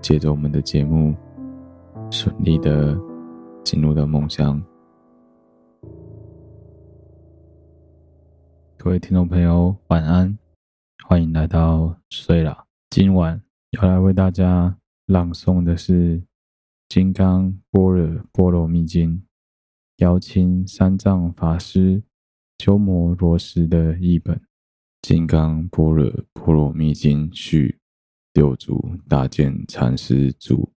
借着我们的节目，顺利的进入到梦乡。各位听众朋友，晚安，欢迎来到睡啦。今晚要来为大家朗诵的是《金刚般若波罗蜜经》，邀请三藏法师。鸠摩罗什的译本，《金刚般若波罗蜜经》序，六祖大见禅师着。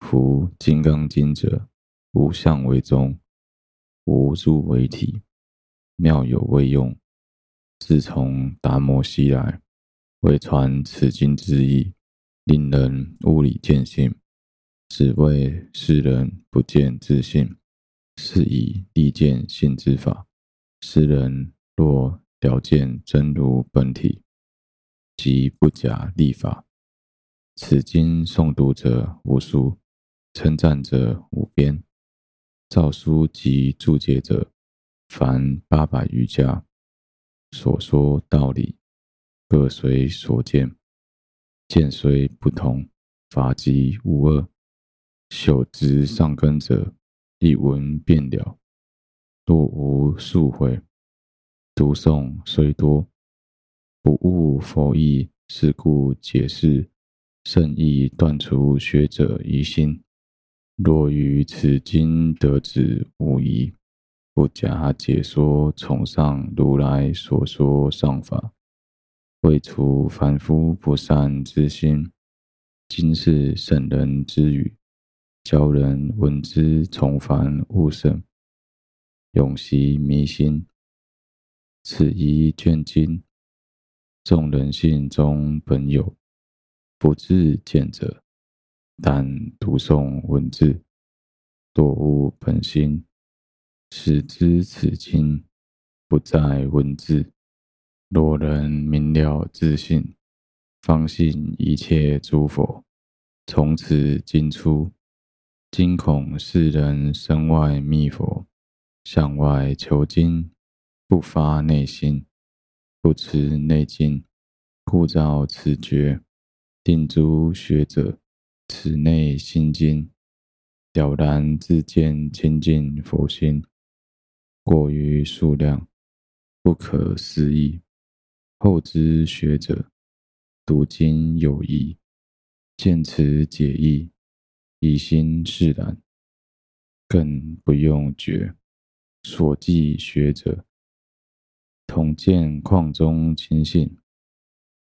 夫《金刚经》者，无相为宗，无住为体，妙有为用。自从达摩西来，为传此经之意，令人悟理见性，只为世人不见自性，是以利见性之法。世人若了见真如本体，即不假立法。此经诵读者无数，称赞者无边，诏书及注解者凡八百余家。所说道理，各随所见，见虽不同，法即无二。朽植善根者，一闻便了。若无数会，读诵虽多，不悟佛意，是故解释圣意断除学者疑心。若于此经得知无疑，不假解说，崇尚如来所说上法，为除凡夫不善之心。今是圣人之语，教人闻之从凡勿甚，永息迷心。此一卷经，众人性中本有，不自见者。但读诵文字，堕误本心，使知此经不在文字。若人明了自性，方信一切诸佛。从此经出，惊恐世人身外觅佛，向外求经，不发内心，不持内经，故造此觉，定诸学者。此内心经了然自见清净佛心，过于数量，不可思议。后之学者读经有疑，见此解义，以心释然，更不用觉。所记学者，同见矿中清性，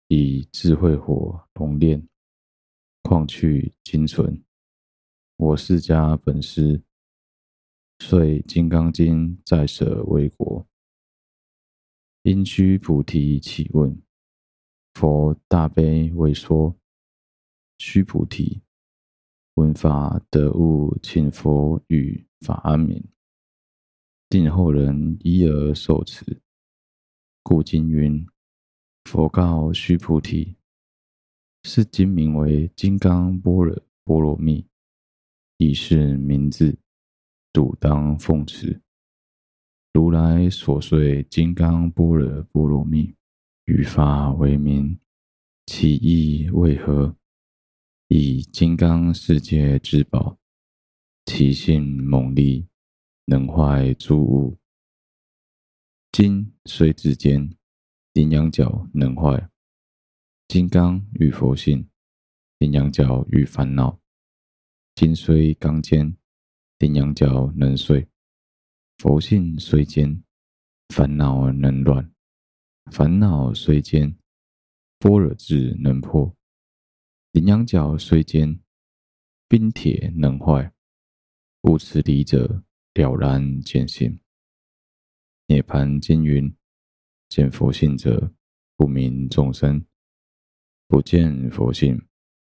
以智慧火熔炼。矿去精纯，我释迦本师，遂《金刚经》再舍为国。因须菩提起问，佛大悲为说。须菩提，闻法得悟，请佛与法安明。定后人依而受持，故经云：佛告须菩提。是经名为《金刚般若波罗蜜》，亦是名字，汝当奉持。如来所说《金刚般若波罗蜜》，于法为名，其意为何？以金刚世界之宝，其性猛利，能坏诸物。金虽至坚，羚羊角能坏。金刚与佛性，羚羊角与烦恼。金虽刚坚，羚羊角能碎；佛性虽坚，烦恼能乱；烦恼虽坚，般若智能破；羚羊角虽坚，冰铁能坏。悟此理者，了然见性。涅槃经云：见佛性者，不名众生。不见佛性，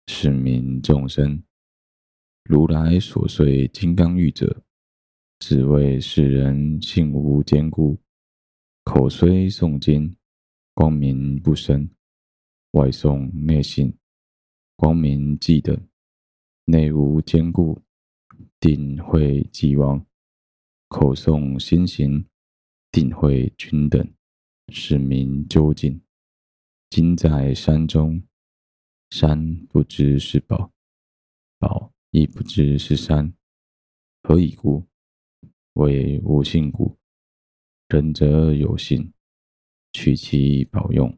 是名众生。如来所说金刚玉者，只为世人性无坚固，口虽诵经，光明不生；外诵内信，光明既等。内无坚固，定慧既亡。口诵心行，定会均等，是名究竟。经在山中。山不知是宝，宝亦不知是山，何以故？谓无性故。仁则有信，取其宝用。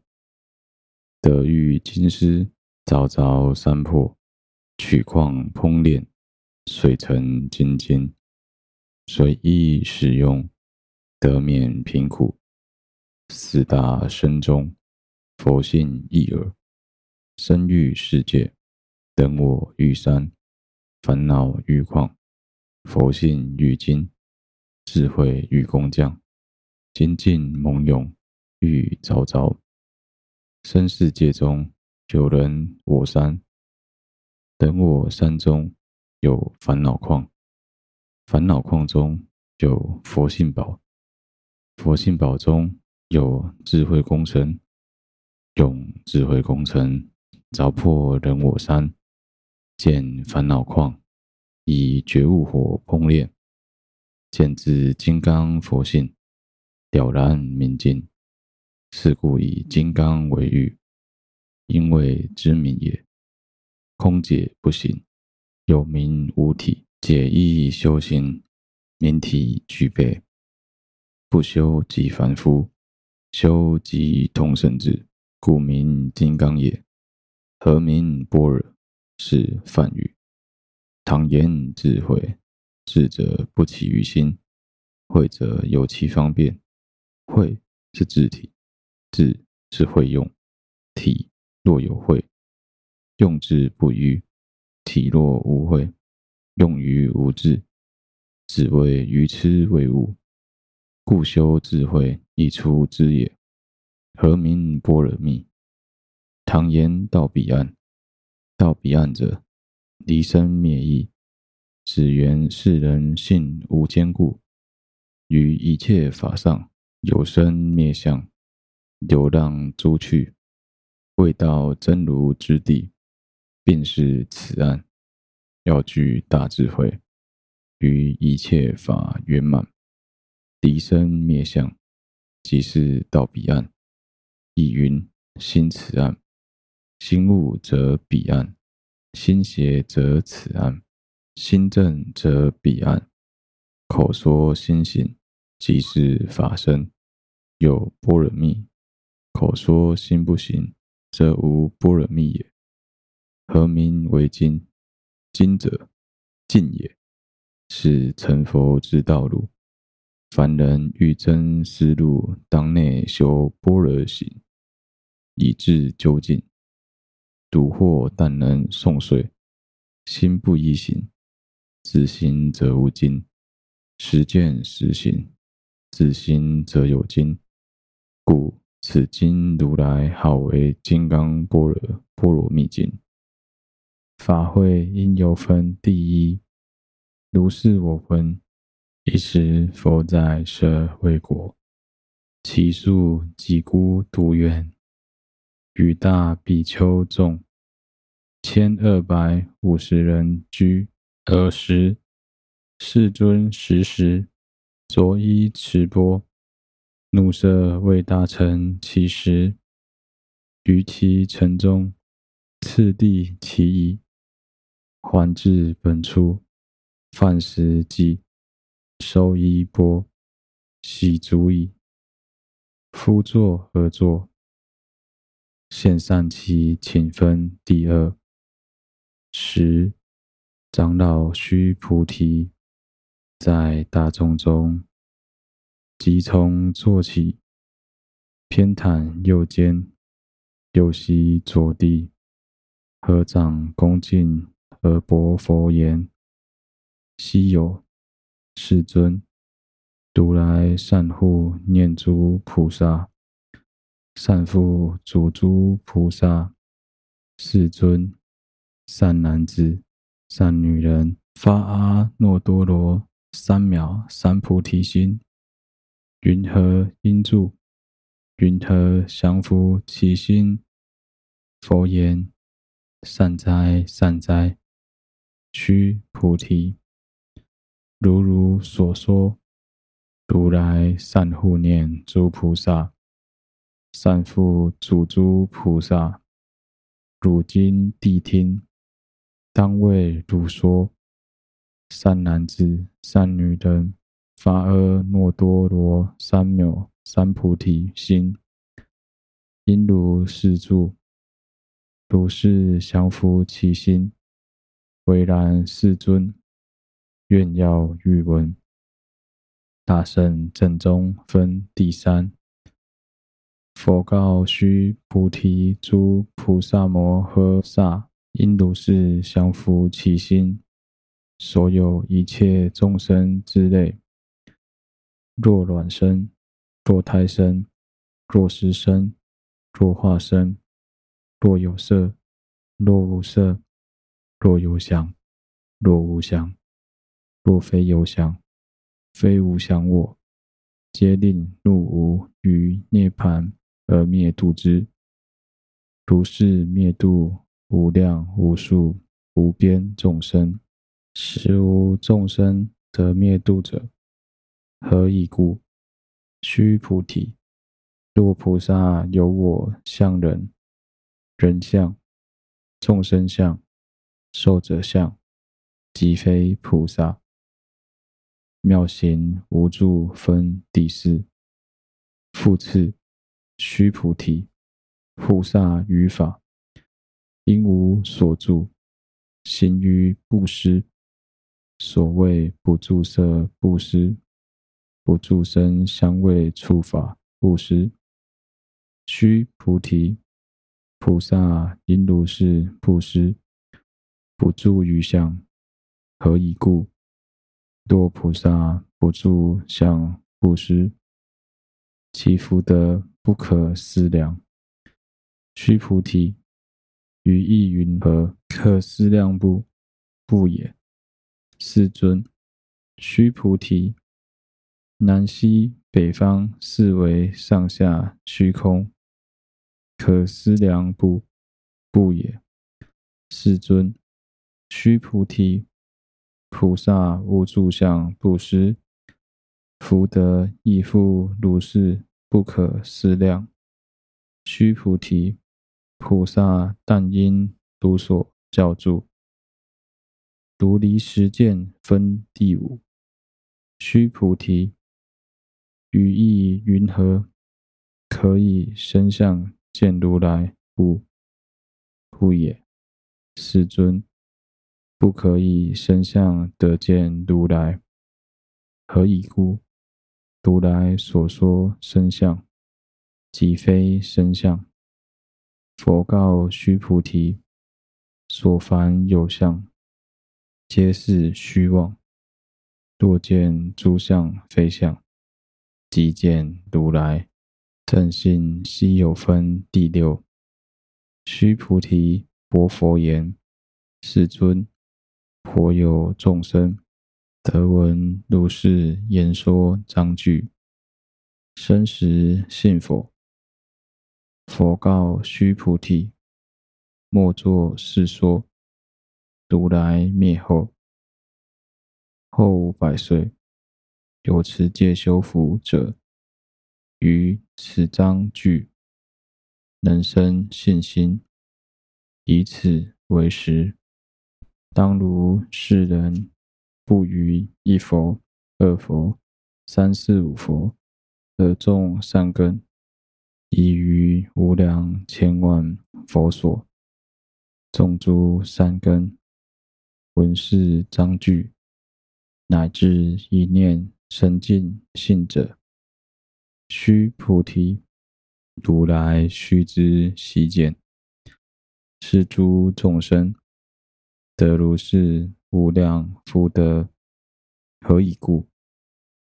得遇金师，凿凿山破，取矿烹炼，水成金经。随意使用，得免贫苦。四大身中，佛性一耳。身遇世界，等我遇山，烦恼遇矿，佛性遇金，智慧遇工匠，精进猛勇遇凿凿。身世界中有人我山，等我山中有烦恼矿，烦恼矿中有佛性宝，佛性宝中有智慧工程，用智慧工程。凿破人我山，见烦恼矿，以觉悟火烹炼，见自金刚佛性，了然明净。是故以金刚为喻，因为知明也。空解不行，有名无体；解意修行，明体具备。不修即凡夫，修即通圣智，故名金刚也。何名般若？是梵语。唐言智慧，智者不起于心，慧者有其方便。慧是智体，智是慧用。体若有慧，用智不渝；体若无慧，用愚无智。只为愚痴为误，故修智慧以出之也。何名般若蜜？唐言到彼岸，到彼岸者，离生灭异，只缘世人性无坚固，于一切法上有生灭相，流浪诸趣，未到真如之地，便是此岸，要具大智慧，于一切法圆满，离生灭相，即是到彼岸。亦云：心此岸，心悟则彼岸，心邪则此岸，心正则彼岸。口说心行，即是法身，有般若蜜；口说心不行，则无般若蜜也。何名为经？经者，径也，是成佛之道路。凡人欲臻斯路，当内修般若行。以至究竟，笃或但能诵遂，心不依行，自心则无经；实践实行，自心则有经。故此经如来号为《金刚般若波罗蜜经》。法会应有分第一，如是我闻。一时佛在舍卫国，其数几孤独园。与大比丘众千二百五十人居。尔时，世尊时时着衣持钵，怒色为大臣乞食，于其城中次第乞已，还至本处，饭食毕，收衣钵，洗足矣。夫坐何坐。现散其请分第二十，长老须菩提在大众中，即从坐起，偏袒右肩，右膝着地，合掌恭敬而薄佛言：“希有，世尊，如来善护念诸菩萨。”善复嘱诸菩萨，世尊，善男子、善女人，发阿耨多罗三藐三菩提心，云何应住？云何降伏其心？佛言：善哉，善哉，须菩提，如汝所说，如来善护念诸菩萨。善复嘱诸菩萨，汝今谛听，当为汝说。善男子、善女人，发阿耨多罗三藐三菩提心，应如是住，如是降伏其心。唯然，世尊，愿要欲闻。大圣正宗分第三。佛告须菩提：诸菩萨摩诃萨，应如是降伏其心。所有一切众生之类，若卵生，若胎生，若湿生，若化生，若有色，若无色，若有想，若无想，若非有想，非无想我，皆令入无余涅槃。而灭度之，如是灭度无量无数无边众生，实无众生得灭度者。何以故？须菩提，若菩萨有我相人、人相、众生相、寿者相，即非菩萨。妙行无住分第四。复次。须菩提，菩萨于法，应无所住，行于布施、所谓不着色布施，不着声香味触法布施。须菩提，菩萨应如是布施，不着余相。何以故？多菩萨不住相布施，其福德不可思量。须菩提，于意云何可思量不？不也。世尊，须菩提，南西北方四维上下虚空，可思量不？不也。世尊，须菩提，菩萨无住相布施，福德亦复如是，不可思量。须菩提，菩萨但因如所教住。独离实见分第五。须菩提，于意云何可以身相见如来不？不也。世尊，不可以身相得见如来。何以故？如来所说身相，即非身相。佛告须菩提：所凡有相。皆是虚妄。若见诸相非相，即见如来。正信希有分第六。须菩提，薄佛言：世尊，颇有众生得闻如是言说章句，生时信否？佛告须菩提：莫作是说。如来灭后，后五百岁，有持戒修福者，于此章句能生信心，以此为实。当如世人，不于一佛、二佛、三四五佛而种善根，已于无量千万佛所种诸善根。闻是章句，乃至一念生净信者，须菩提，如来须知悉见，是诸众生得如是无量福德。何以故？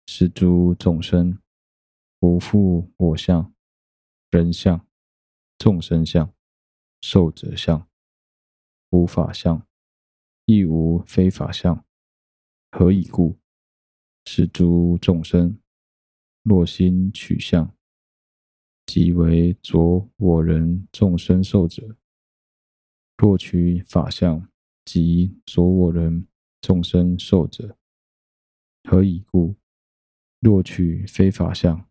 是诸众生无复我相、人相、众生相、寿者相、无法相。亦无非法相，何以故？是诸众生若心取相，即为着我人众生寿者；若取法相，即所我人众生寿者。何以故？若取非法相，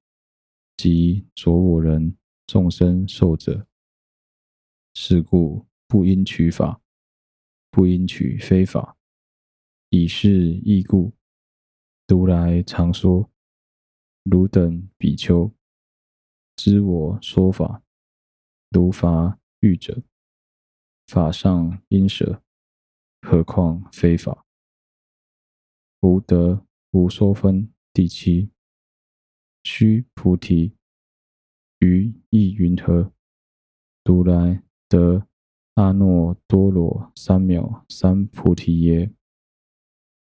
即所我人众生寿者。是故不应取法。不应取非法，以是义故，如来常说：汝等比丘，知我说法，如法喻者，法上应舍，何况非法？无得无说分第七。须菩提，于意云何？如来得。阿耨多罗三藐三菩提耶？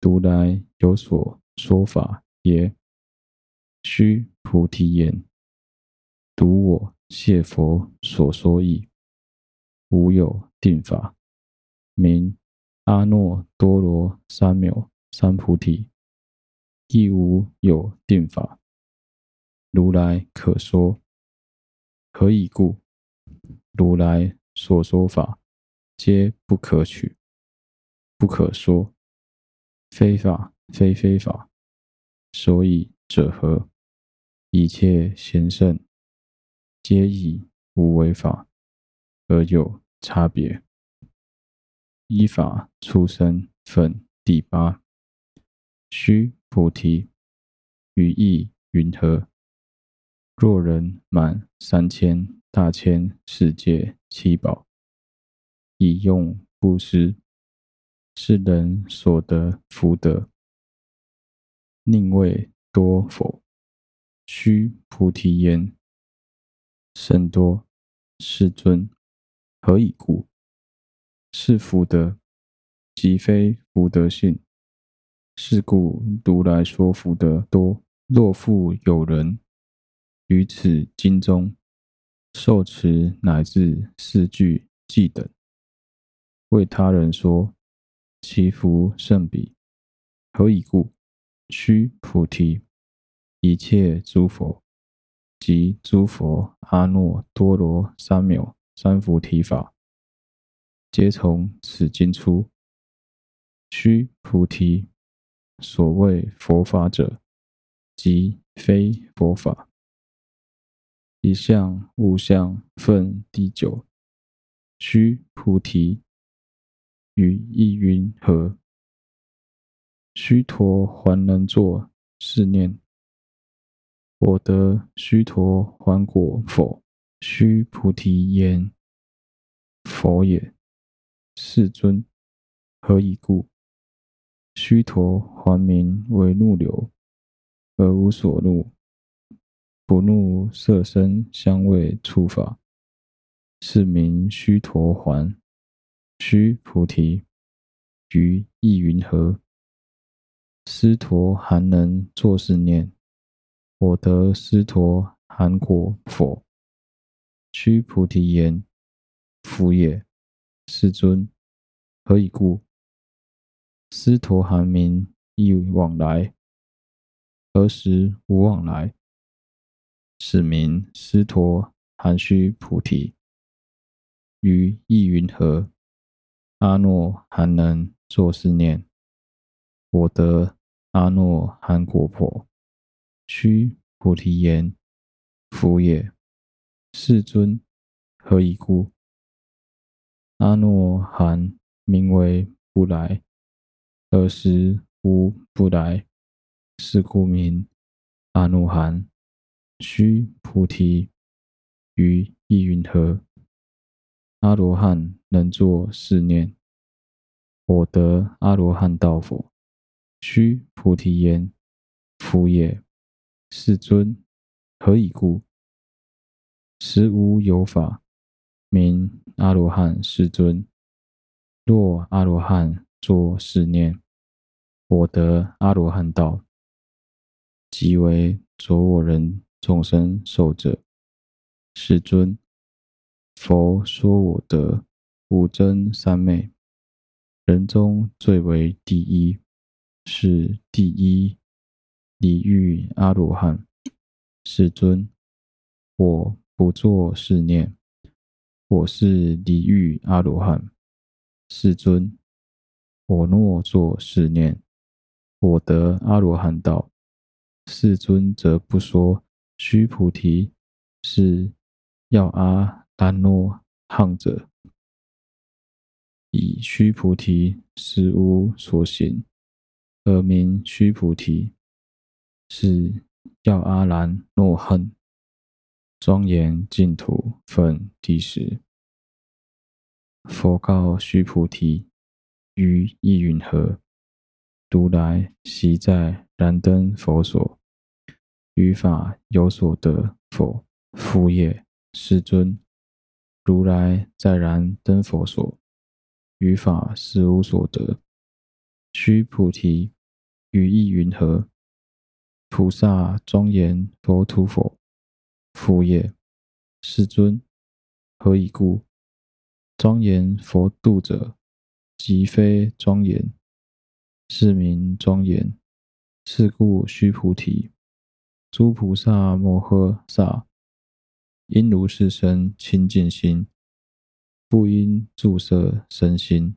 如来有所说法耶？须菩提言：如我谢佛所说义，无有定法，名阿耨多罗三藐三菩提，亦无有定法，如来可说。何以故？如来所说法。皆不可取，不可说，非法非非法，所以者何？一切贤圣，皆以无为法而有差别。依法出生分第八。须菩提，于意云何？若人满三千大千世界七宝。以用布施，是人所得福德，宁为多否？须菩提言：甚多。世尊，何以故？是福德，即非福德性。是故如来说福德多。若复有人于此经中受持乃至四句偈等，为他人说，其福甚彼。何以故？须菩提，一切诸佛及诸佛阿耨多罗三藐三菩提法，皆从此经出。须菩提，所谓佛法者，即非佛法。一相、无相，分第九。须菩提，于意云何？须陀洹能作是念：我得须陀洹果否？须菩提言：佛也。世尊，何以故？须陀洹名为怒流。而无所怒，不怒色声香味触法，是名须陀洹。须菩提，于意云何？须陀含能作是念：我得须陀含果否？须菩提言：否也。世尊，何以故？须陀含名意往来。何时无往来？是名须陀含须菩提。于意云何？阿耨含能作是念：我得阿耨含果否？须菩提言：否也。世尊，何以故？阿耨含名为不来。尔时无不来？是故名阿耨含。须菩提，于意云何？阿罗汉能作是念：我得阿罗汉道否？须菩提言：否也。世尊，何以故？实无有法名阿罗汉。世尊，若阿罗汉作是念：我得阿罗汉道。即为着我人众生受者。世尊，佛说我得五真三昧，人中最为第一，是第一离欲阿罗汉。世尊，我不作是念，我是离欲阿罗汉。世尊，我若作是念，我得阿罗汉道。世尊则不说，须菩提，是要阿兰若汉者，以须菩提实无所行，而名须菩提，是要阿兰诺恨。庄严净土分第十。佛告须菩提：于意云何？如来昔在燃灯佛所，于法有所得否？复也。世尊，如来在燃灯佛所，于法实无所得。须菩提，于意云何？菩萨庄严佛土否？复也。世尊，何以故？庄严佛度者，即非庄严。是名庄严，是故须菩提，诸菩萨摩诃萨，应如是生清净心，不应着色生心，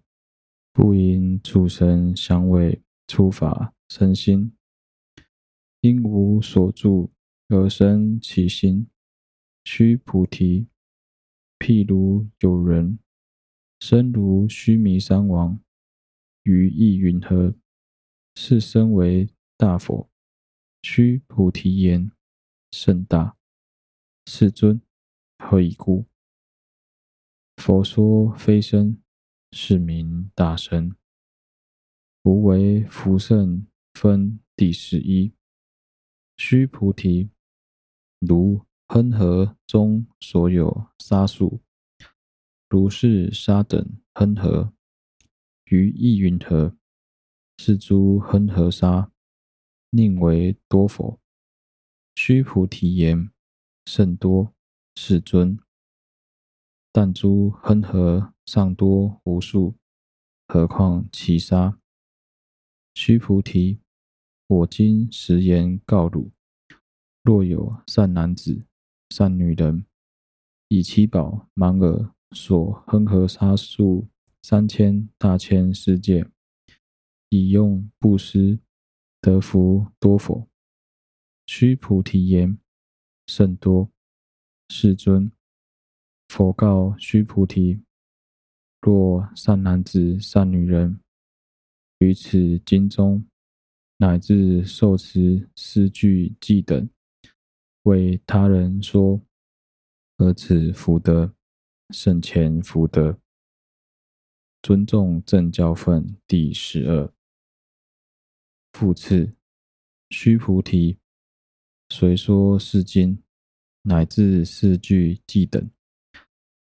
不应触声香味触法生心，应无所住而生其心。须菩提，譬如有人身如须弥山王，于意云何？是身为大佛？须菩提言：甚大。世尊，何以故？佛说非身，是名大身。无为福圣分第十一。须菩提，如恒河中所有沙数，如是沙等恒河，于意云何？是诸恒河沙，宁为多否？须菩提言：甚多，世尊。但诸恒河尚多无数，何况其沙？须菩提，我今实言告汝：若有善男子、善女人，以七宝满尔所恒河沙数三千大千世界，以用布施，得福多否？须菩提言：甚多，世尊。佛告须菩提：若善男子、善女人，于此经中，乃至受持四句偈等，为他人说，而此福德，圣前福德。尊重正教分第十二。复次，须菩提，随说是经，乃至四句偈等。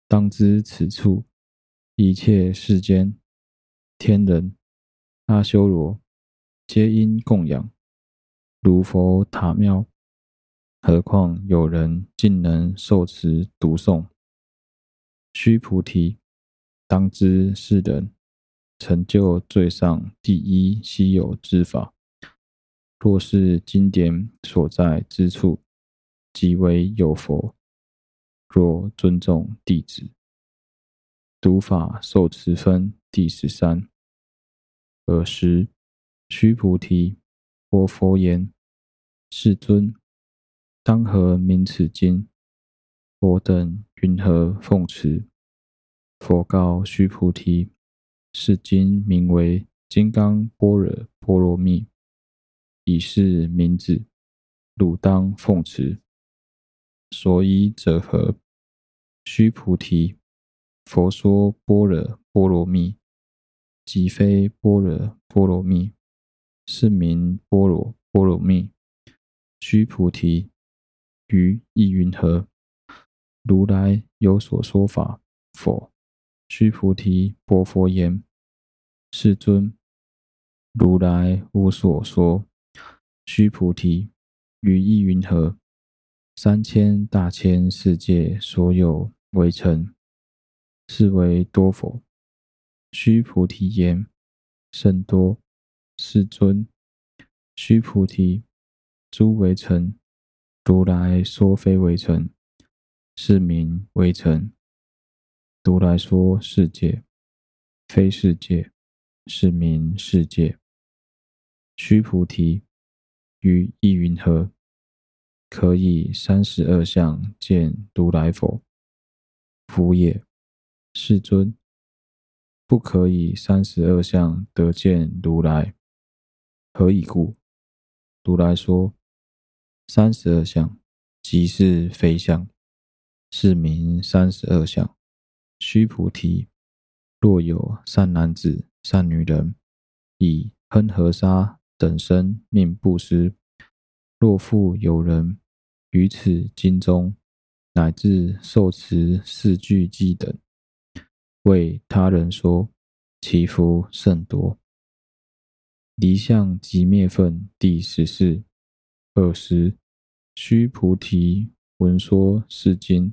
当知此处一切世间天人阿修罗，皆因供养，如佛塔庙。何况有人竟能受持读诵？须菩提，当知是人成就最上第一稀有之法。若是经典所在之处，即为有佛。若尊重弟子，读法受持分第十三。尔时，须菩提，我佛言：“世尊，当何名此经？我等云何奉持？”佛告须菩提：“是经名为《金刚般若波罗蜜》，以是名字，汝当奉持。”所以者何？须菩提，佛说般若波罗蜜，即非般若波罗蜜，是名般若波罗蜜。须菩提，于意云何？如来有所说法否？须菩提，白佛言：世尊，如来无所说。须菩提，于意云何？三千大千世界所有微尘，是为多否？须菩提言：甚多，世尊。须菩提，诸微尘，如来说非微尘，是名微尘。如来说世界，非世界，是名世界。须菩提，于意云何？可以三十二相见如来否？否也，世尊。不可以三十二相得见如来。何以故？如来说三十二相即是非相，是名三十二相。须菩提，若有善男子、善女人，以恒河沙等身命布施。若复有人于此经中，乃至受持四句偈等，为他人说，其福甚多。离相即灭分第十四。二十，须菩提闻说是经，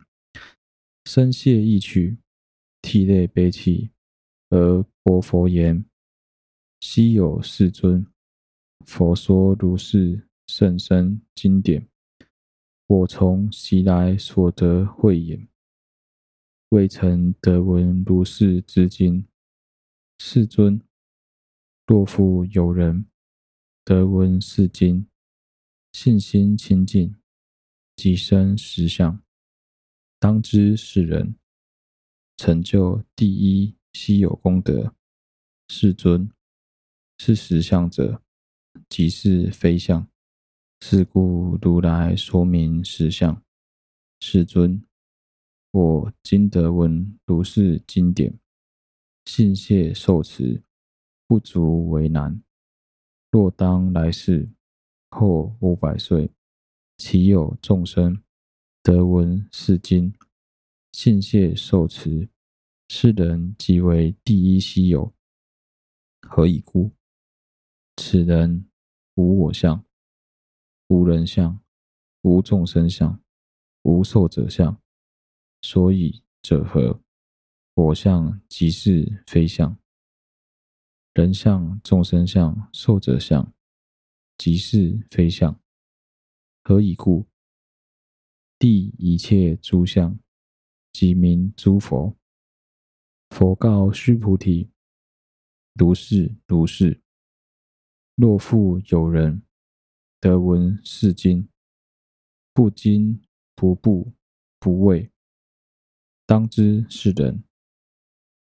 深谢意曲，涕泪悲泣，而白佛言：“昔有世尊，佛说如是。”甚深经典，我从昔来所得慧眼，未曾得闻如是之经。世尊，若复有人得闻是经，信心清净，即生实相，当知是人成就第一稀有功德。世尊，是实相者，即是非相。是故如来说名实相。世尊，我今得闻如是经典，信谢受持，不足为难。若当来世后五百岁，其有众生得闻是经，信解受持，是人即为第一希有。何以故？此人无我相，无人相，无众生相，无寿者相。所以者何？我相即是非相。人相、众生相、寿者相，即是非相。何以故？谛一切诸相，即名诸佛。佛告须菩提：如是如是。若复有人得闻是经，不惊不怖不畏，当知是人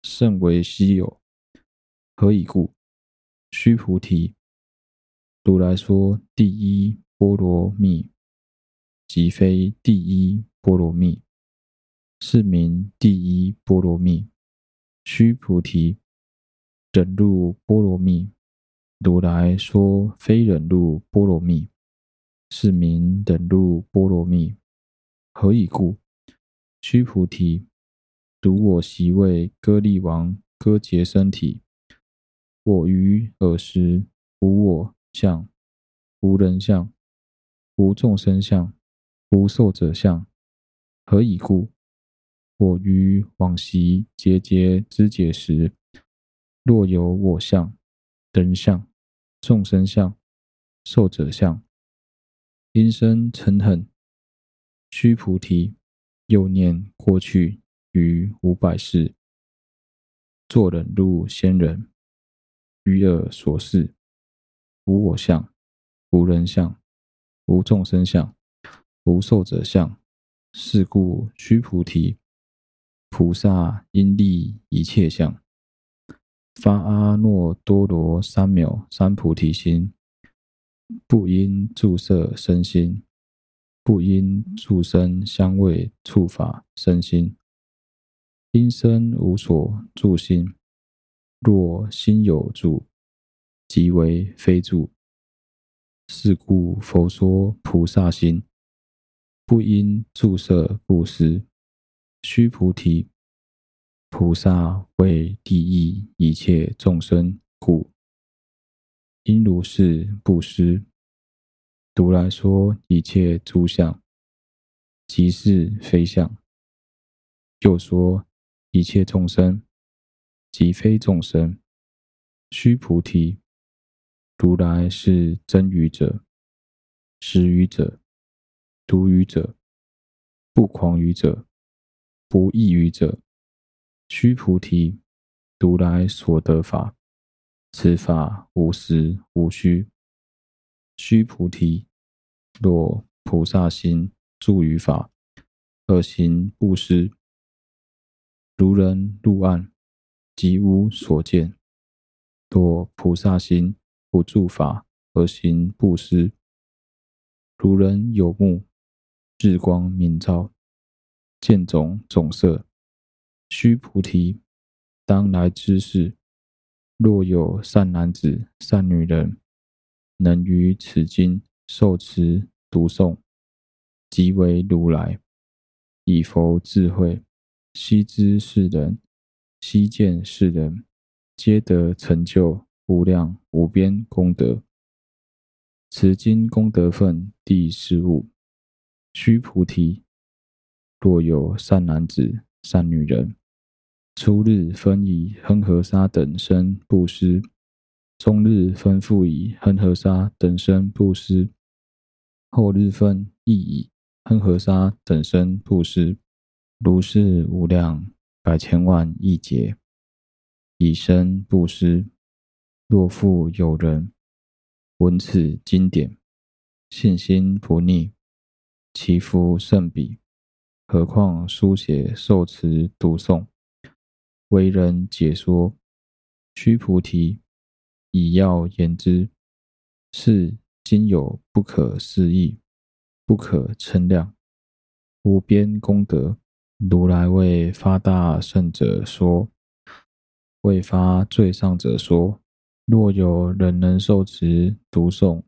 甚为希有。何以故？须菩提，如来说第一波罗蜜，即非第一波罗蜜，是名第一波罗蜜。须菩提，忍辱波罗蜜，如来说非忍辱波罗蜜，是名忍辱波罗蜜。何以故？须菩提，如我昔为歌利王割截身体。我于尔时无我相，无人相，无众生相，无寿者相。何以故？我于往昔节节之解时，若有我相、人相、众生相、寿者相，因生嗔恨。须菩提，又念过去于五百世，作忍入仙人。于尔所示，无我相，无人相，无众生相，无寿者相。是故，须菩提，菩萨应立一切相，发阿耨多罗三藐三菩提心，不应住色身心，不应住声香味触法身心，应生无所住心。若心有住，即为非住。是故佛说菩萨心，不应住色布施。须菩提，菩萨为利益一切众生故，应如是布施。如来说一切诸相，即是非相。又说一切众生。即非众生，须菩提，如来是真语者，实语者，独语者，不狂语者，不异语者。须菩提，如来所得法，此法无实无虚。须菩提，若菩萨心住于法，而行布施，如人入暗。即无所见。若菩萨心不住法而行布施，如人有目，日光明照，见种种色。须菩提，当来之事，若有善男子、善女人，能于此经受持读诵，即为如来，以佛智慧，悉知是人。悉见是人，皆得成就无量无边功德。此经功德分第十五。须菩提，若有善男子、善女人，初日分以恒河沙等身布施，中日分复以恒河沙等身布施，后日分亦以恒河沙等身布施，如是无量。百千万亿劫，以身布施。若复有人闻此经典，信心不逆，其福甚彼。何况书写、受持、读诵，为人解说。须菩提，以要言之，是经有不可思议、不可称量、无边功德。如来为发大圣者说，为发最上者说，若有人能受持读诵，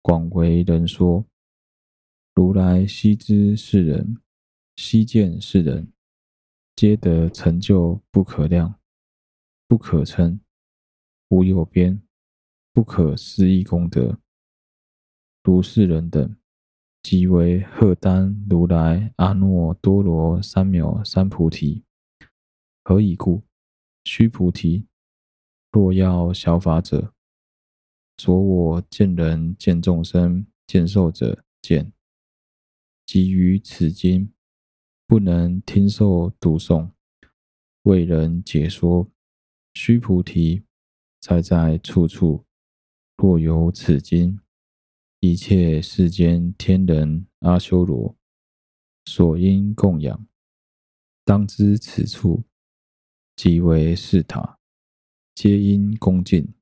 广为人说，如来悉知是人，悉见是人，皆得成就不可量、不可称、无有边、不可思议功德。如是人等，即为荷担如来阿耨多罗三藐三菩提。何以故？须菩提，若要效法者，着我见人见众生见受者见，即于此经不能听受读诵，为人解说。须菩提，在在处处，若有此经，一切世间天人阿修罗，所应供养。当知此处。即为是塔，皆因恭敬，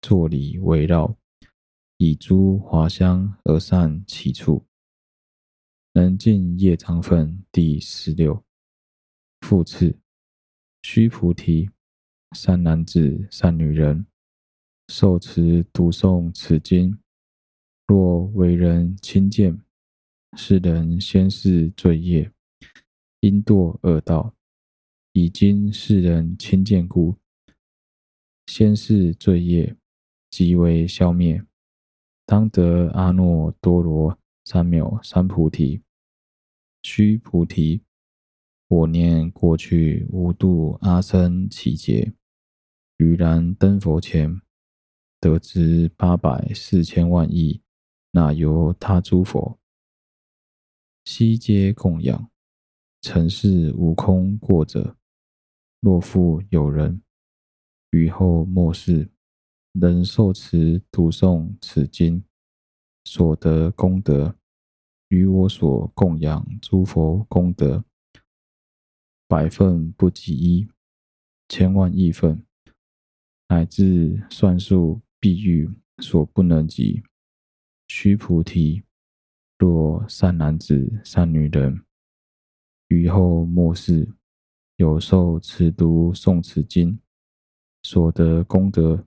坐礼围绕，以诸华香而散其处。能尽业障分第十六。复次，须菩提，善男子、善女人，受持读诵此经，若为人亲见，是人先世罪业，因堕恶道。以今世人亲见故，先是罪业即为消灭，当得阿耨多罗三藐三菩提。须菩提，我念过去无度阿僧祇劫，于然灯佛前，得知八百四千万亿那由他诸佛，悉皆供养，曾是无空过者。若复有人于后末世能受持读诵此经，所得功德，与我所供养诸佛功德，百分不及一，千万亿分，乃至算数譬喻所不能及。须菩提，若善男子、善女人，于后末世。有受持读诵此经所得功德，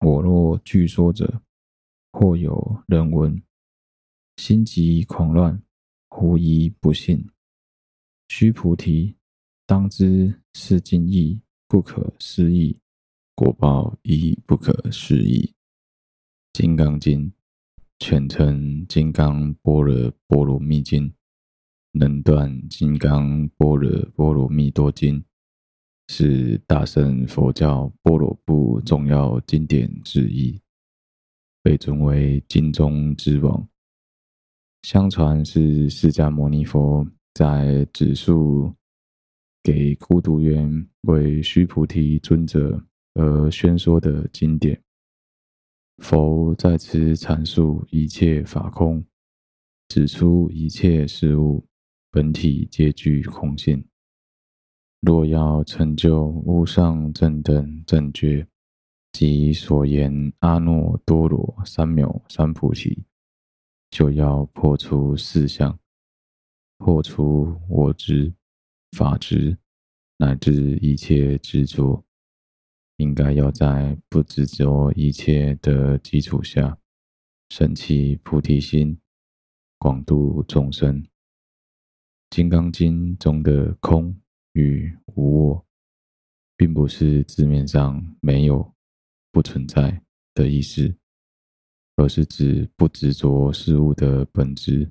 我若具说者，或有人闻，心急狂乱，狐疑不信。须菩提，当知是经义不可思议，果报亦不可思议。金刚经，全称金刚般若波罗蜜经。能断金刚般若波罗蜜多经，是大乘佛教般若部重要经典之一，被尊为经中之王。相传是释迦牟尼佛在只树给孤独园为须菩提尊者而宣说的经典。佛在此阐述一切法空，指出一切事物。本体皆具空性，若要成就无上正等正觉，即所言阿耨多罗三藐三菩提，就要破除四相，破除我执、法执，乃至一切执着，应该要在不执着一切的基础下，升起菩提心，广度众生。《金刚经》中的“空”与“无我”，并不是字面上没有、不存在的意思，而是指不执着事物的本质，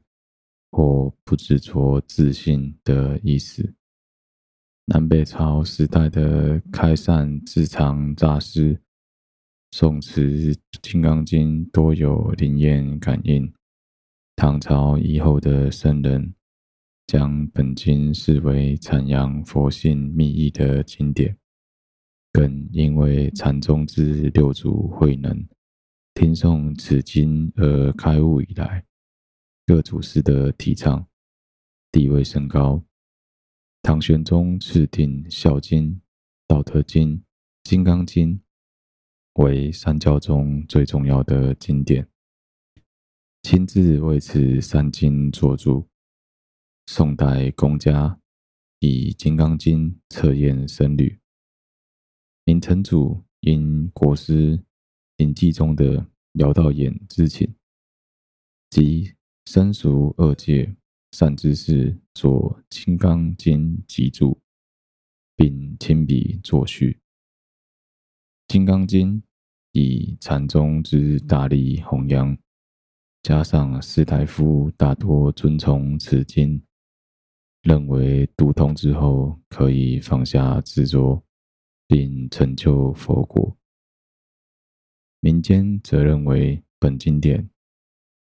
或不执着自信的意思。南北朝时代的开善智常大师诵持《金刚经》，多有灵验感应。唐朝以后的圣人。将本经视为阐扬佛性密意的经典，更因为禅宗之六祖慧能听诵此经而开悟以来，各祖师的提倡地位甚高。唐玄宗敕定《孝经》《道德经》《金刚经》为三教中最重要的经典，亲自为此三经作注。宋代公家以《金刚经》测验僧侣，明成祖因国师临济宗的姚道偃之请，及生熟二届善知识作《金刚经》集注，并亲笔作序。《金刚经》以禅宗之大力弘扬，加上士大夫大多尊崇此经。认为读通之后可以放下执着，并成就佛果。民间则认为本经典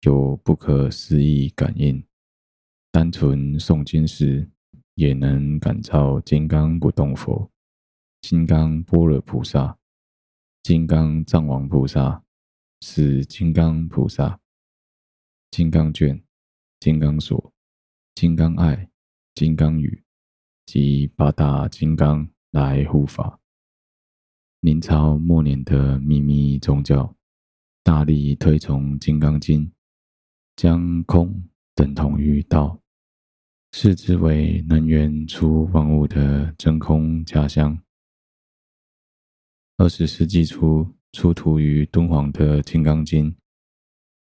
有不可思议感应，单纯诵经时也能感召金刚不动佛、金刚般若菩萨、金刚藏王菩萨、是金刚菩萨、金刚卷、金刚锁、金刚爱。金刚语及八大金刚来护法。明朝末年的秘密宗教大力推崇《金刚经》，将空等同于道，视之为能源出万物的真空家乡。二十世纪初出土于敦煌的《金刚经》，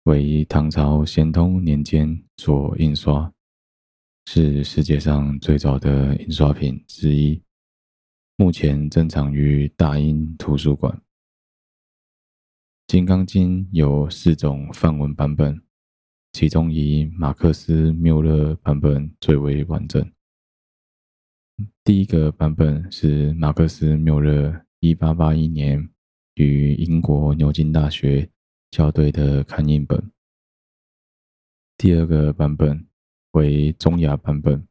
为唐朝咸通年间所印刷。是世界上最早的印刷品之一，目前珍藏于大英图书馆。《金刚经》有四种梵文版本，其中以马克思缪勒版本最为完整。第一个版本是马克思缪勒一八八一年于英国牛津大学校对的刊印本。第二个版本。为中亚版本，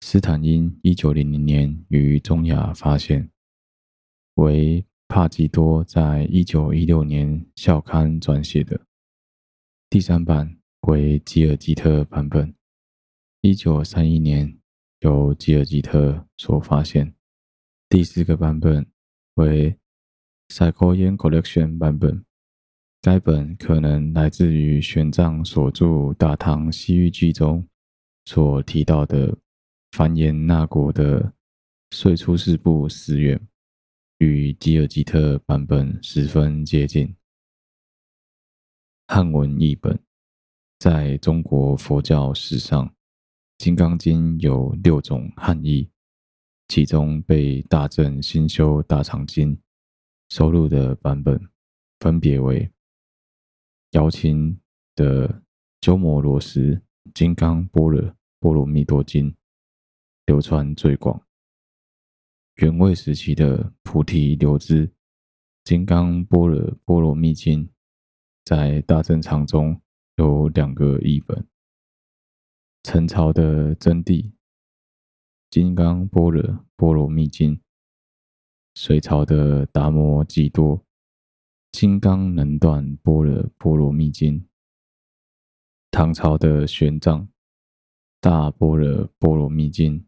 斯坦因一九零零年于中亚发现，为帕吉多在一九一六年校刊撰写的。第三版为吉尔吉特版本，一九三一年由吉尔吉特所发现。第四个版本为 Sikoyen Collection 版本。该本可能来自于玄奘所著《大唐西域记》中所提到的梵言那国的岁出世部寺院，与吉尔吉特版本十分接近。汉文译本，在中国佛教史上，《金刚经》有六种汉译，其中被大正新修大藏经收录的版本，分别为。姚钦的《鸠摩罗什金刚般若波罗蜜多经》流传最广。元魏时期的菩提流支《金刚般若波罗蜜经》在大正藏中有两个译本。陈朝的真谛《金刚般若波罗蜜经》，隋朝的达摩基多。《金刚能断般若波罗蜜经》，唐朝的玄奘《大般若波罗蜜经》，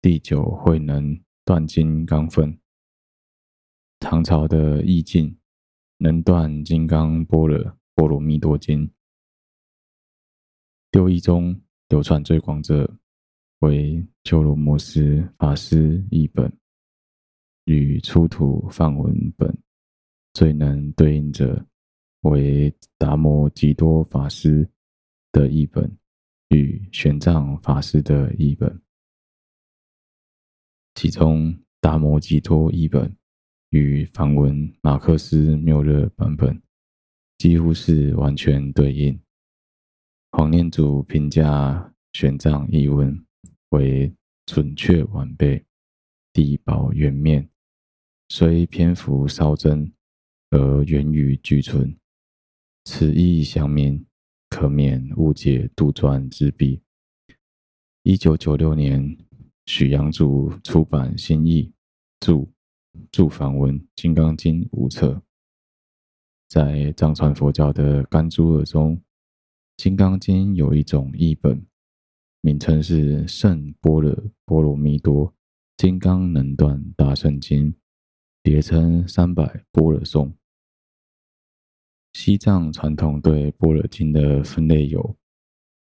第九慧能断金刚分，唐朝的义净能断金刚般若波罗蜜多经，六译中流传最广者为鸠罗摩什法师译本，与出土梵文本。最能对应者为达摩只多法师的译本与玄奘法师的译本，其中达摩只多译本与梵文马克斯缪勒版本几乎是完全对应。黄念祖评价玄奘译文为准确完备、地保圆面，虽篇幅稍增。而源于俱存，此意详明，可免误解杜撰之弊。一九九六年，许阳祖出版新译注注梵文《金刚经》五册，在藏传佛教的甘珠尔中，《金刚经》有一种译本，名称是《胜般若波罗蜜多金刚能断大圣经》，别称三百般若颂。西藏传统对般若经的分类有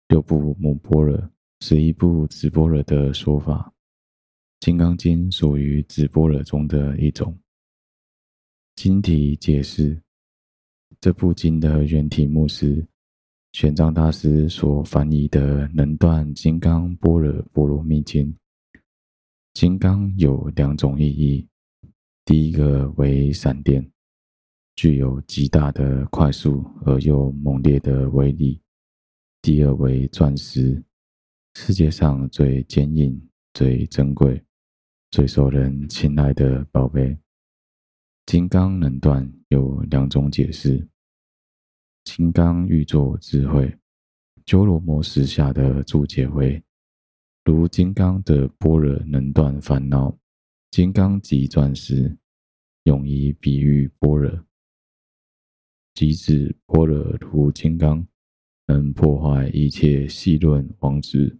六部母般若、十一部子般若的说法，《金刚经》属于子般若中的一种。经题解释：这部经的原题目是玄奘大师所翻译的《能断金刚般若波罗蜜经》。金刚有两种意义，第一个为闪电，具有极大的快速而又猛烈的威力；第二为钻石，世界上最坚硬、最珍贵、最受人青睐的宝贝。金刚能断有两种解释。金刚喻作智慧，鸠罗摩时下的注解为：如金刚的般若能断烦恼，金刚即钻石，用以比喻般若，即指般若如金刚，能破坏一切戏论妄执。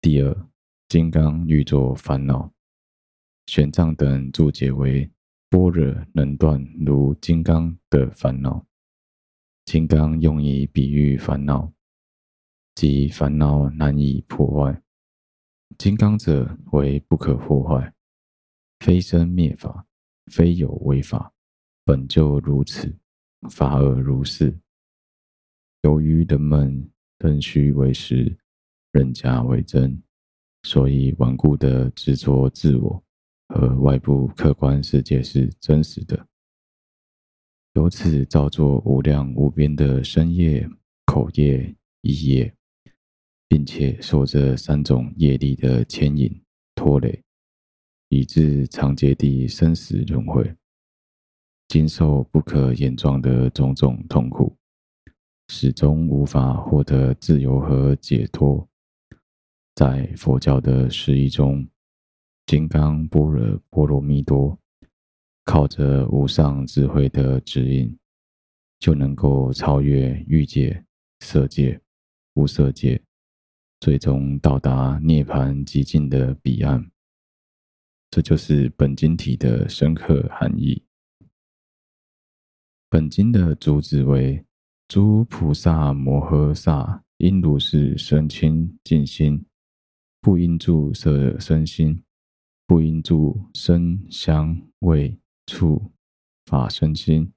第二，金刚喻作烦恼，玄奘等注解为：般若能断如金刚的烦恼。金刚用以比喻烦恼，即烦恼难以破坏。金刚者为不可破坏，非生灭法，非有为法，本就如此，法而如是。由于人们认虚为实，认假为真，所以顽固的执着自我和外部客观世界是真实的。由此造作无量无边的身业、口业、意业，并且受这三种业力的牵引拖累，以致长劫地生死轮回，经受不可言状的种种痛苦，始终无法获得自由和解脱。在佛教的释义中，金刚般若波罗蜜多。靠着无上智慧的指引，就能够超越欲界、色界、无色界，最终到达涅槃寂静的彼岸。这就是本经体的深刻含义。本经的主旨为：诸菩萨摩诃萨应如是生清净心，不应住色身心，不应住声香味。触法身心，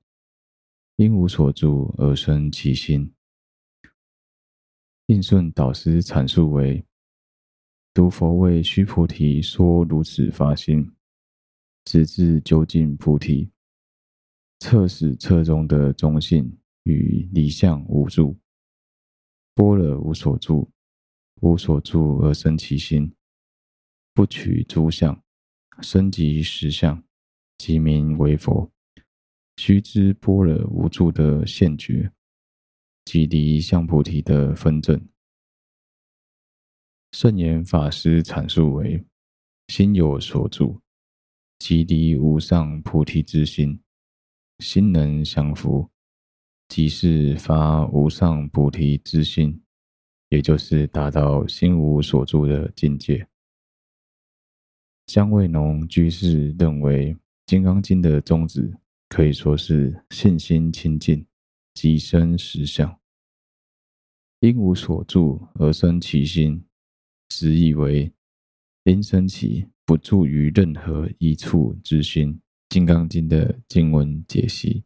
应无所住而生其心。印顺导师阐述为：读佛为须菩提说如此发心，直至究竟菩提，彻始彻终的中性与离相无助，般若无所住，无所住而生其心，不取诸相，生即实相。即名为佛，须知般若无助的现觉，即离相菩提的分证。圣严法师阐述为：心有所住，即离无上菩提之心；心能降伏，即是发无上菩提之心，也就是达到心无所住的境界。姜味农居士认为。《金刚经》的宗旨可以说是信心清净，即生实相。因无所住而生其心，直译为因生起不住于任何一处之心。《金刚经》的经文解析，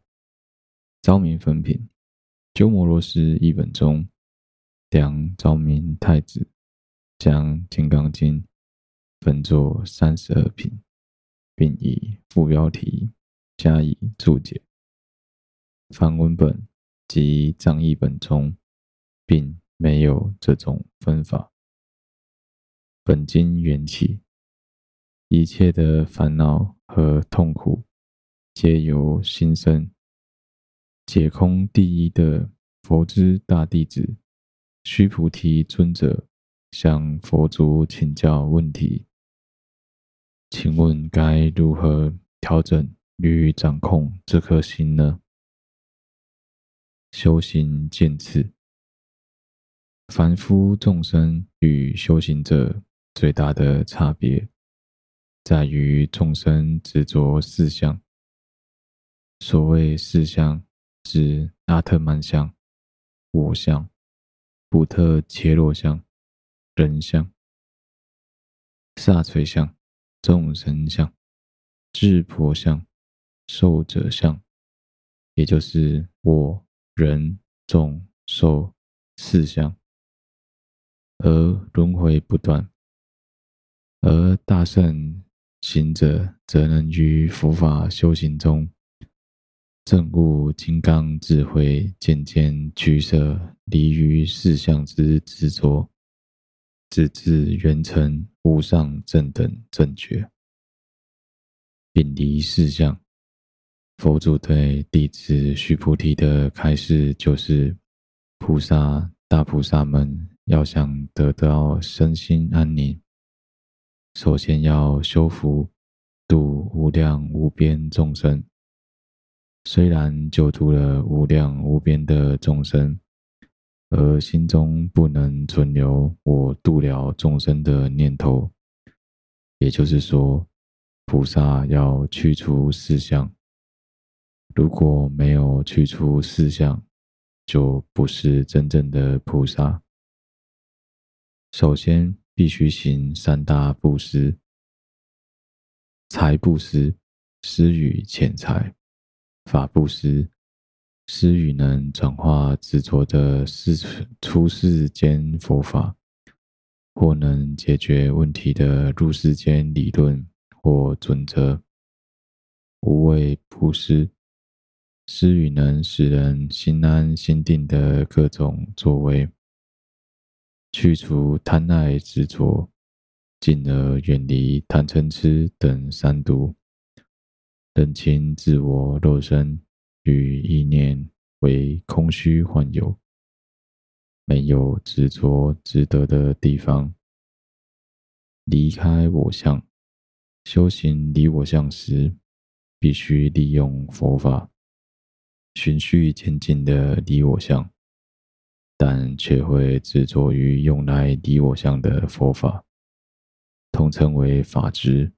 昭明分品，鸠摩罗什译本中，梁昭明太子将《金刚经》分作三十二品。并以副标题加以注解。梵文本及藏译本中，并没有这种分法。本经缘起，一切的烦恼和痛苦，皆由心生。解空第一的佛之大弟子须菩提尊者向佛祖请教问题。请问该如何调整与掌控这颗心呢？修行见次，凡夫众生与修行者最大的差别，在于众生执着四相。所谓四相，指阿特曼相、我相、补特伽罗相、人相、刹垂相。众生相、智婆相、受者相，也就是我、人、众、受四相，而轮回不断。而大圣行者则能于佛法修行中证悟金刚智慧，渐渐取舍离于四相之执着，直至圆成无上正等正觉。并离四相，佛祖对弟子须菩提的开示就是：菩萨、大菩萨们要想得到身心安宁，首先要修福度无量无边众生。虽然救度了无量无边的众生，而心中不能存留我度了众生的念头，也就是说。菩萨要去除四相，如果没有去除四相，就不是真正的菩萨。首先必须行三大布施：财布施，施予钱财；法布施，施予能转化执着的世出世间佛法，或能解决问题的入世间理论。或准则，无畏布施，施予能使人心安心定的各种作为，去除贪爱执着，进而远离贪嗔痴等三毒，认清自我肉身与意念为空虚幻有，没有执着值得的地方，离开我相。修行离我相时，必须利用佛法，循序渐进的离我相，但却会执着于用来敌我相的佛法，统称为法执，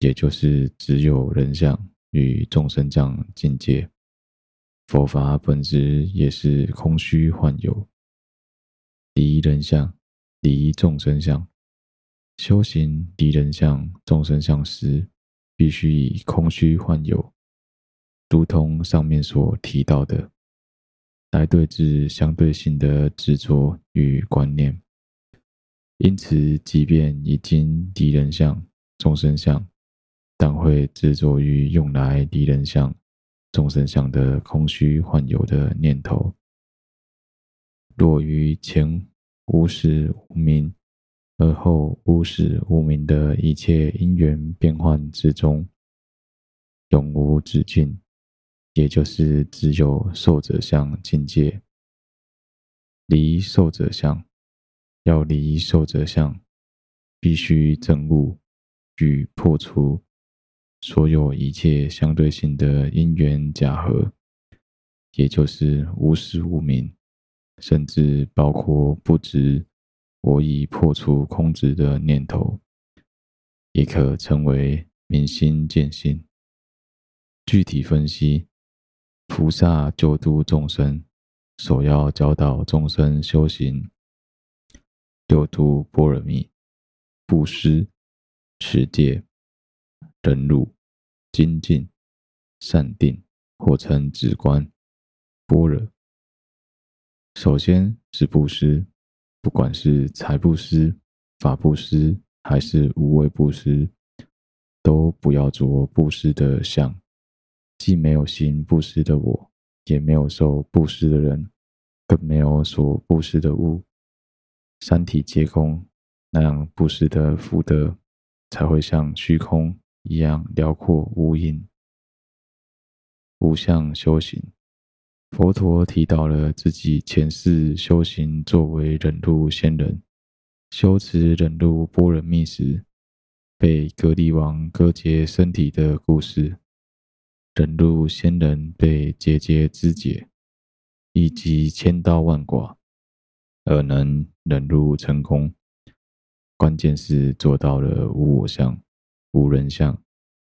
也就是只有人相与众生相境界。佛法本质也是空虚幻有，离人相，离众生相。修行敌人相、众生相时，必须以空虚幻有，如同上面所提到的，来对治相对性的执着与观念。因此，即便已经离人相、众生相，但会执着于用来离人相、众生相的空虚幻有的念头。若于前无始无明。而后无始无明的一切因缘变幻之中，永无止境，也就是只有受者相境界。离受者相，要离受者相，必须证悟与破除所有一切相对性的因缘假合，也就是无始无明，甚至包括不知。我已破除空执的念头，也可称为明心见性。具体分析，菩萨救度众生，首要教导众生修行六度般若蜜：布施、持戒、忍辱、精进、善定，或称止观、般若。首先是布施。不管是财布施、法布施，还是无畏布施，都不要着布施的相，既没有行布施的我，也没有受布施的人，更没有所布施的物。三体皆空，那样布施的福德才会像虚空一样辽阔无垠。无相修行。佛陀提到了自己前世修行作为忍辱仙人，修持忍辱波罗蜜时，被舍利王割截身体的故事。忍辱仙人被节节肢解，以及千刀万剐，而能忍辱成功，关键是做到了无我相、无人相、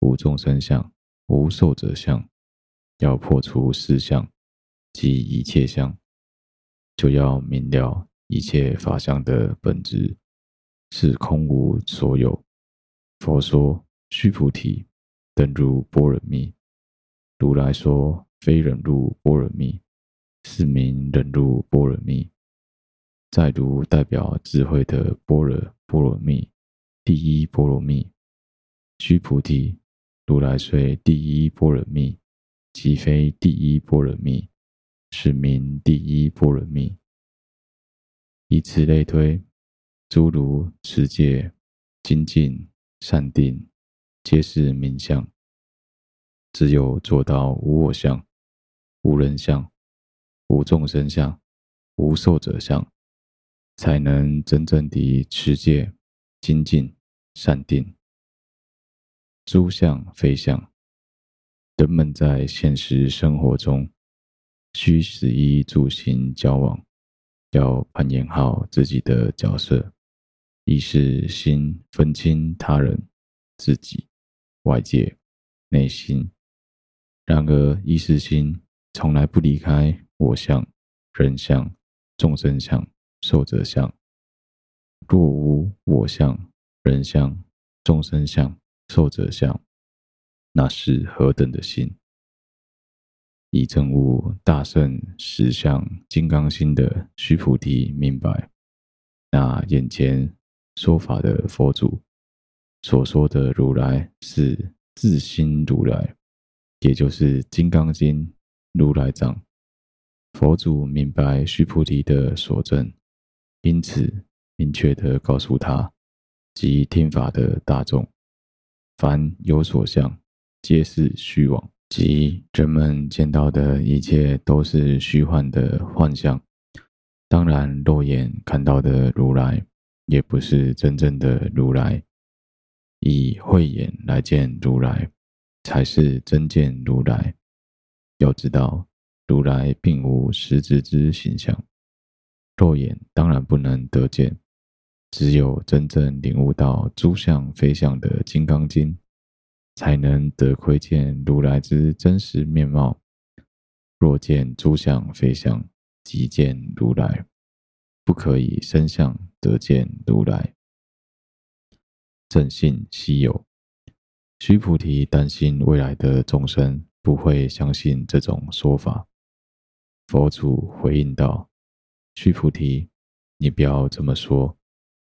无众生相、无寿者相，要破除四相。即一切相，就要明了一切法相的本质是空无所有。佛说：“须菩提，等如般若蜜，如来说：“非忍辱般若蜜，是名忍辱般若蜜。”再如代表智慧的般若波罗蜜，第一波罗蜜。须菩提，如来虽第一般若蜜，即非第一般若蜜，是名第一般若蜜。以此类推，诸如持戒、精进、善定，皆是名相。只有做到无我相、无人相、无众生相、无寿者相，才能真正地持戒、精进、善定。诸相非相，人们在现实生活中，需食衣住行交往，要扮演好自己的角色，意识心分清他人、自己、外界、内心。然而，意识心从来不离开我相、人相、众生相、寿者相。若无我相、人相、众生相、寿者相，那是何等的心？已证悟大圣实相金刚心的须菩提明白，那眼前说法的佛祖所说的如来是自心如来。也就是《金刚经》如来藏，佛祖明白须菩提的所证，因此明确地告诉他及听法的大众：凡有所相，皆是虚妄，即人们见到的一切都是虚幻的幻象。当然，肉眼看到的如来，也不是真正的如来。以慧眼来见如来。才是真见如来。要知道，如来并无实质之形象，肉眼当然不能得见。只有真正领悟到诸相非相的《金刚经》，才能得窥见如来之真实面貌。若见诸相非相，即见如来，不可以生相得见如来。正信稀有。须菩提担心未来的众生不会相信这种说法，佛祖回应道：“须菩提，你不要这么说。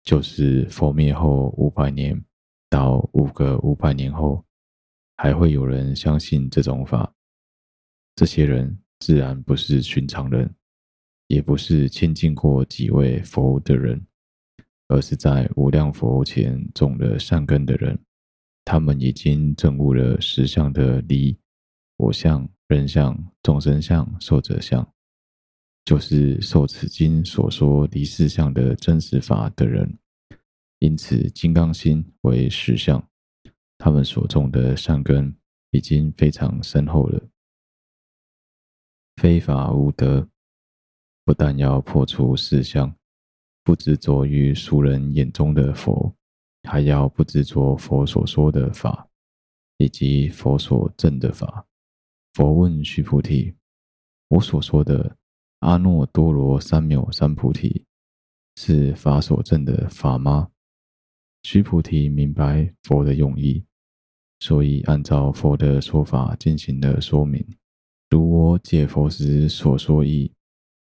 就是佛灭后五百年到五个五百年后，还会有人相信这种法。这些人自然不是寻常人，也不是亲近过几位佛的人，而是在无量佛前种了善根的人。”他们已经证悟了实相的离我相、人相、众生相、寿者相，就是受此经所说离四相的真实法的人。因此，金刚心为实相，他们所种的善根已经非常深厚了。非法无德，不但要破除事相，不执着于俗人眼中的佛。还要不执着佛所说的法，以及佛所证的法。佛问须菩提：“我所说的阿耨多罗三藐三菩提，是法所证的法吗？”须菩提明白佛的用意，所以按照佛的说法进行了说明。如我解佛时所说意：“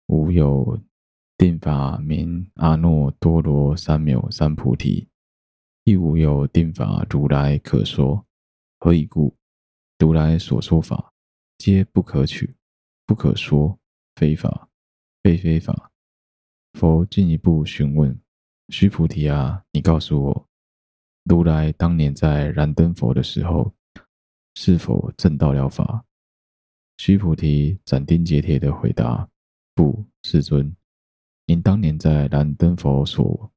无有定法名阿耨多罗三藐三菩提。”亦无有定法如来可说，何以故？如来所说法，皆不可取，不可说，非法，非非法。佛进一步询问：须菩提啊，你告诉我，如来当年在燃灯佛的时候，是否正道了法？须菩提斩钉截铁地回答：不，世尊，您当年在燃灯佛所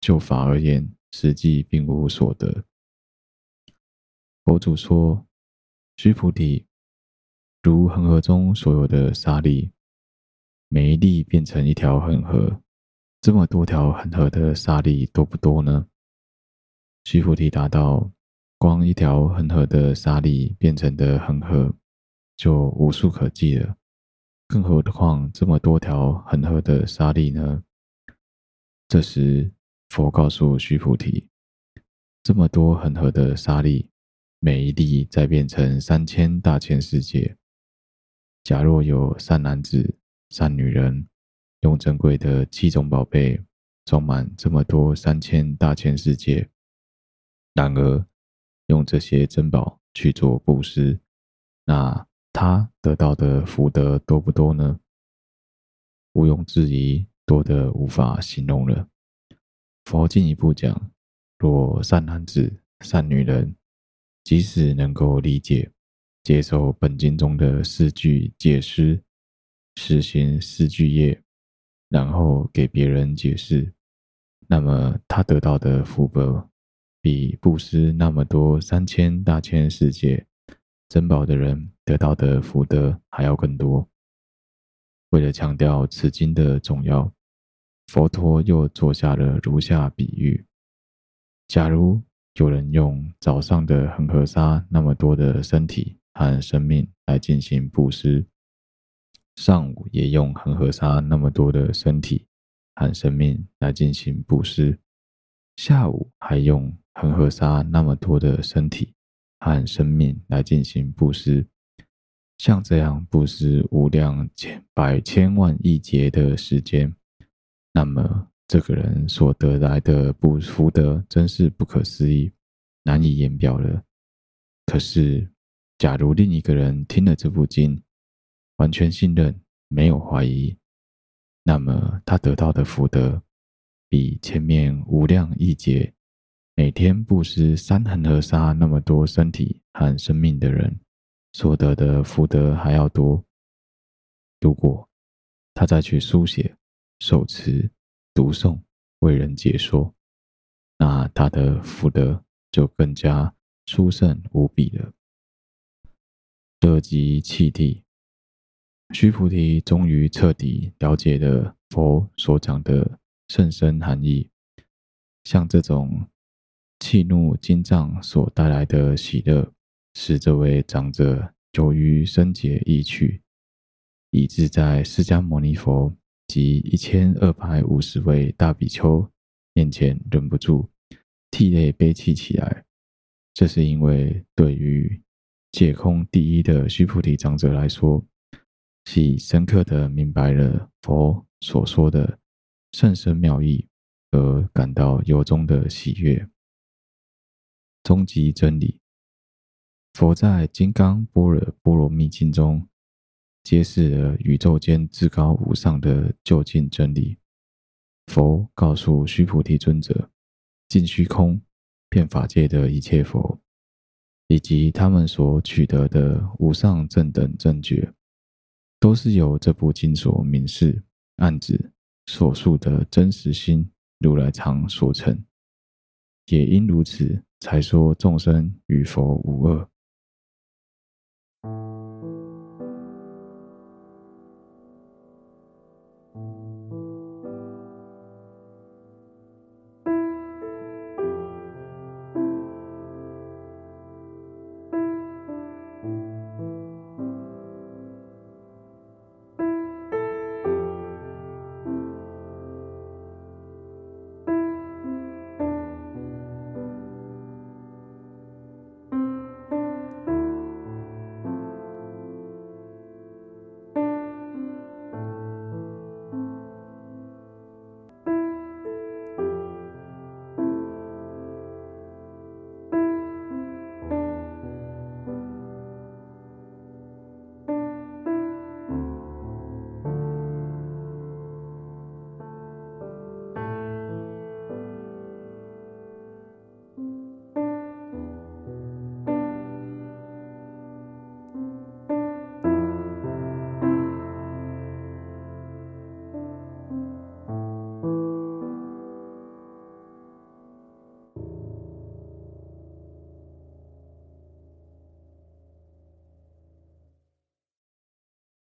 就法而言。实际并无所得。佛祖说：“须菩提，如恒河中所有的沙粒，每一粒变成一条恒河，这么多条恒河的沙粒多不多呢？”须菩提答道：“光一条恒河的沙粒变成的恒河，就无数可计了，更何况这么多条恒河的沙粒呢？”这时，佛告诉须菩提：“这么多恒河的沙粒，每一粒再变成三千大千世界。假若有善男子、善女人，用珍贵的七种宝贝装满这么多三千大千世界，然而用这些珍宝去做布施，那他得到的福德多不多呢？毋庸置疑，多得无法形容了。佛进一步讲：若善男子、善女人，即使能够理解、接受本经中的四句解释，实行四句业。然后给别人解释，那么他得到的福报，比布施那么多三千大千世界珍宝的人得到的福德还要更多。为了强调此经的重要，佛陀又做下了如下比喻：假如有人用早上的恒河沙那么多的身体和生命来进行布施。上午也用恒河沙那么多的身体和生命来进行布施，下午还用恒河沙那么多的身体和生命来进行布施，像这样布施无量千百千万亿劫的时间，那么这个人所得来的不福德真是不可思议，难以言表了。可是，假如另一个人听了这部经，完全信任，没有怀疑，那么他得到的福德，比前面无量亿劫每天布施三恒河沙那么多身体和生命的人所得的福德还要多。如果他再去书写、受持、读诵、为人解说，那他的福德就更加殊胜无比了。乐极契谛。须菩提终于彻底了解了佛所讲的甚深含义。像这种契入经藏所带来的喜乐，使这位长者久于生劫意趣，以致在释迦牟尼佛及一千二百五十位大比丘面前忍不住涕泪悲泣起来。这是因为对于解空第一的须菩提长者来说，其深刻的明白了佛所说的甚深妙义，而感到由衷的喜悦。终极真理，佛在《金刚般若波罗蜜经》中揭示了宇宙间至高无上的究竟真理。佛告诉须菩提尊者，尽虚空遍法界的一切佛，以及他们所取得的无上正等正觉。都是由这部经所明示、暗指、所述的真实心如来藏所成，也因如此，才说众生与佛无二。